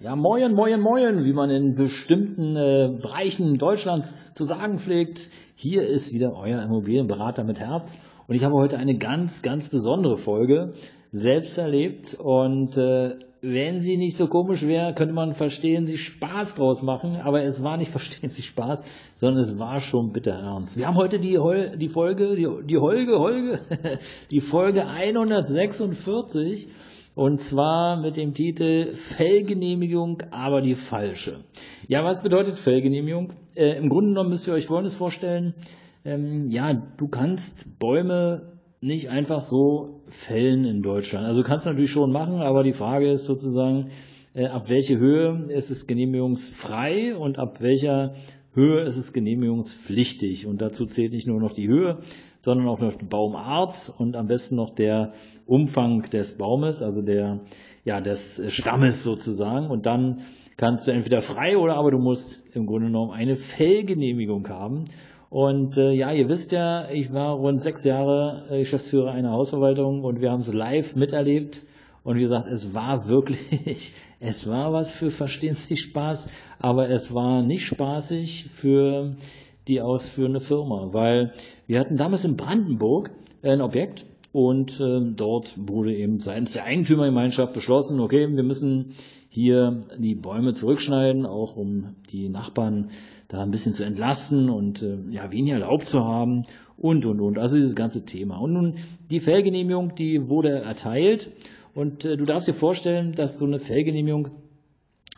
Ja, moin, moin, moin, wie man in bestimmten äh, Bereichen Deutschlands zu sagen pflegt. Hier ist wieder euer Immobilienberater mit Herz. Und ich habe heute eine ganz, ganz besondere Folge selbst erlebt. Und äh, wenn sie nicht so komisch wäre, könnte man verstehen, sie Spaß draus machen. Aber es war nicht verstehen sie Spaß, sondern es war schon bitter ernst. Wir haben heute die, Hol die Folge, die, die Holge, Holge, die Folge 146. Und zwar mit dem Titel Fellgenehmigung, aber die falsche. Ja, was bedeutet Fellgenehmigung? Äh, Im Grunde genommen müsst ihr euch Folgendes vorstellen. Ähm, ja, du kannst Bäume nicht einfach so fällen in Deutschland. Also kannst du natürlich schon machen, aber die Frage ist sozusagen, äh, ab welche Höhe ist es genehmigungsfrei und ab welcher Höhe ist es genehmigungspflichtig. Und dazu zählt nicht nur noch die Höhe, sondern auch noch die Baumart und am besten noch der Umfang des Baumes, also der, ja, des Stammes sozusagen. Und dann kannst du entweder frei oder aber du musst im Grunde genommen eine Fellgenehmigung haben. Und äh, ja, ihr wisst ja, ich war rund sechs Jahre äh, Geschäftsführer einer Hausverwaltung und wir haben es live miterlebt. Und wie gesagt, es war wirklich, es war was für Verstehen Sie Spaß, aber es war nicht spaßig für die ausführende Firma, weil wir hatten damals in Brandenburg ein Objekt und äh, dort wurde eben seitens der Eigentümergemeinschaft beschlossen, okay, wir müssen hier die Bäume zurückschneiden, auch um die Nachbarn da ein bisschen zu entlasten und äh, ja, weniger Laub zu haben und, und, und. Also dieses ganze Thema. Und nun, die Fellgenehmigung, die wurde erteilt und äh, du darfst dir vorstellen, dass so eine Fellgenehmigung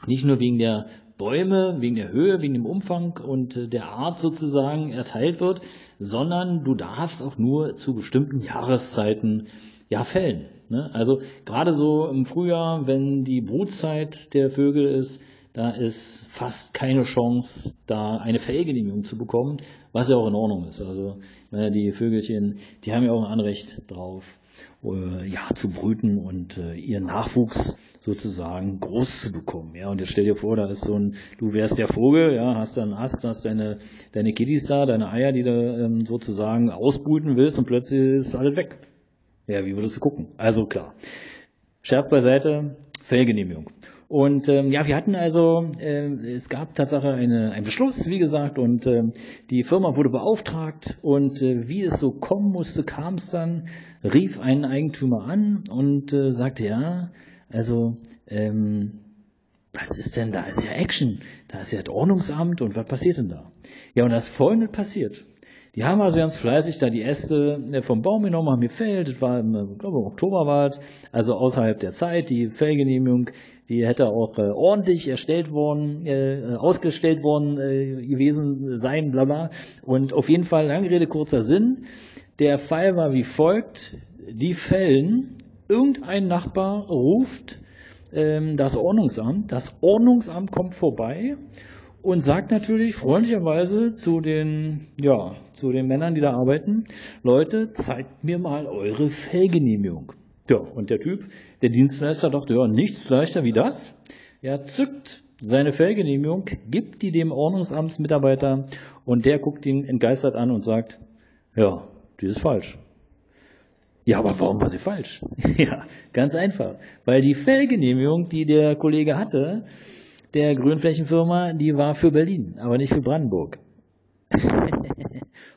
nicht nur wegen der Bäume, wegen der Höhe, wegen dem Umfang und äh, der Art sozusagen erteilt wird, sondern du darfst auch nur zu bestimmten Jahreszeiten ja fällen. Ne? Also gerade so im Frühjahr, wenn die Brutzeit der Vögel ist, da ist fast keine Chance, da eine Fellgenehmigung zu bekommen, was ja auch in Ordnung ist. Also naja, die Vögelchen, die haben ja auch ein Anrecht drauf, äh, ja, zu brüten und äh, ihren Nachwuchs sozusagen groß zu bekommen. Ja, und jetzt stell dir vor, da ist so ein, du wärst der Vogel, ja, hast dann Ast, hast deine, deine Kitties da, deine Eier, die du ähm, sozusagen ausbrüten willst und plötzlich ist alles weg. Ja, wie würdest du gucken? Also klar. Scherz beiseite, Fellgenehmigung. Und ähm, ja, wir hatten also, äh, es gab Tatsache eine, einen Beschluss, wie gesagt, und äh, die Firma wurde beauftragt und äh, wie es so kommen musste, kam es dann, rief einen Eigentümer an und äh, sagte, ja, also, ähm, was ist denn da? Ist ja Action. Da ist ja das Ordnungsamt und was passiert denn da? Ja, und das folgende passiert. Die haben also ganz fleißig da die Äste äh, vom Baum genommen, haben gefällt. Das war im, ich glaube, im Oktober also außerhalb der Zeit. Die Fellgenehmigung, die hätte auch äh, ordentlich erstellt worden, äh, ausgestellt worden äh, gewesen sein, bla bla. Und auf jeden Fall, lange Rede, kurzer Sinn. Der Fall war wie folgt. Die Fällen, irgendein Nachbar ruft ähm, das Ordnungsamt. Das Ordnungsamt kommt vorbei und sagt natürlich freundlicherweise zu den, ja, zu den Männern, die da arbeiten, Leute, zeigt mir mal eure Fellgenehmigung. Ja, und der Typ, der Dienstleister dachte, ja, nichts leichter wie das. Er zückt seine Fellgenehmigung, gibt die dem Ordnungsamtsmitarbeiter und der guckt ihn entgeistert an und sagt, ja, die ist falsch. Ja, aber warum war sie falsch? ja, ganz einfach. Weil die Fellgenehmigung, die der Kollege hatte, der Grünflächenfirma, die war für Berlin, aber nicht für Brandenburg.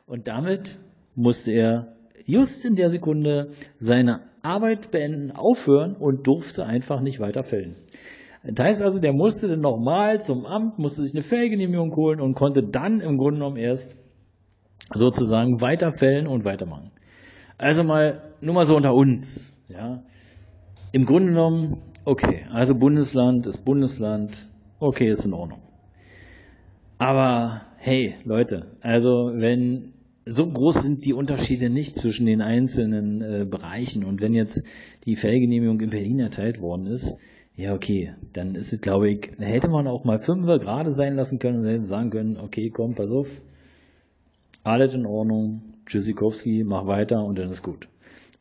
und damit musste er just in der Sekunde seine Arbeit beenden, aufhören und durfte einfach nicht weiter fällen. Das heißt also, der musste dann nochmal zum Amt, musste sich eine Fellgenehmigung holen und konnte dann im Grunde genommen erst sozusagen weiter fällen und weitermachen. Also mal, nur mal so unter uns, ja. Im Grunde genommen, okay, also Bundesland ist Bundesland, okay, ist in Ordnung. Aber hey, Leute, also wenn so groß sind die Unterschiede nicht zwischen den einzelnen äh, Bereichen und wenn jetzt die Fellgenehmigung in Berlin erteilt worden ist, Ja, okay, dann ist es, glaube ich, hätte man auch mal Fünfer gerade sein lassen können und hätte sagen können, okay, komm, pass auf, alles in Ordnung, Tschüssikowski, mach weiter und dann ist gut.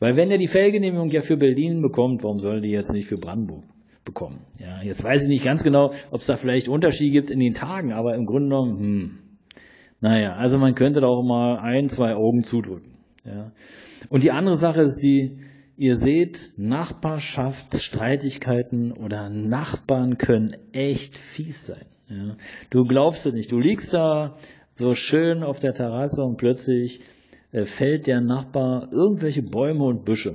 Weil wenn er die Fellgenehmigung ja für Berlin bekommt, warum soll die jetzt nicht für Brandenburg bekommen? Ja, jetzt weiß ich nicht ganz genau, ob es da vielleicht Unterschiede gibt in den Tagen, aber im Grunde genommen, hm, naja, also man könnte da auch mal ein, zwei Augen zudrücken. Ja. Und die andere Sache ist die, Ihr seht, Nachbarschaftsstreitigkeiten oder Nachbarn können echt fies sein. Ja. Du glaubst es nicht. Du liegst da so schön auf der Terrasse und plötzlich äh, fällt der Nachbar irgendwelche Bäume und Büsche.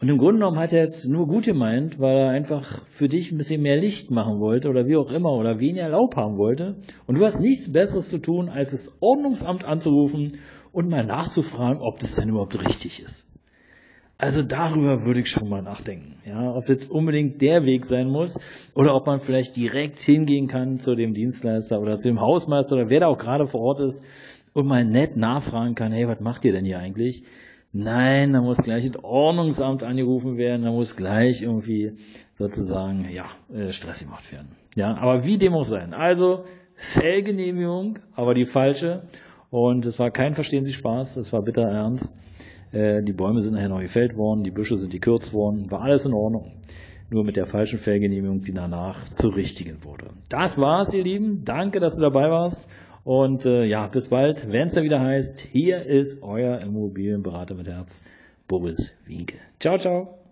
Und im Grunde genommen hat er jetzt nur gut gemeint, weil er einfach für dich ein bisschen mehr Licht machen wollte oder wie auch immer oder weniger Laub haben wollte. Und du hast nichts Besseres zu tun, als das Ordnungsamt anzurufen und mal nachzufragen, ob das denn überhaupt richtig ist. Also darüber würde ich schon mal nachdenken, ja, ob das unbedingt der Weg sein muss oder ob man vielleicht direkt hingehen kann zu dem Dienstleister oder zu dem Hausmeister oder wer da auch gerade vor Ort ist und mal nett nachfragen kann, hey, was macht ihr denn hier eigentlich? Nein, da muss gleich das Ordnungsamt angerufen werden, da muss gleich irgendwie sozusagen, ja, äh, Stress gemacht werden. Ja, aber wie dem auch sein. Also, Fellgenehmigung, aber die falsche. Und es war kein Verstehen Sie Spaß, es war bitter ernst. Äh, die Bäume sind nachher noch gefällt worden, die Büsche sind gekürzt worden, war alles in Ordnung. Nur mit der falschen Fellgenehmigung, die danach zur richtigen wurde. Das war's, ihr Lieben. Danke, dass du dabei warst. Und äh, ja, bis bald, wenn es da wieder heißt, hier ist euer Immobilienberater mit Herz, Boris Winke. Ciao, ciao.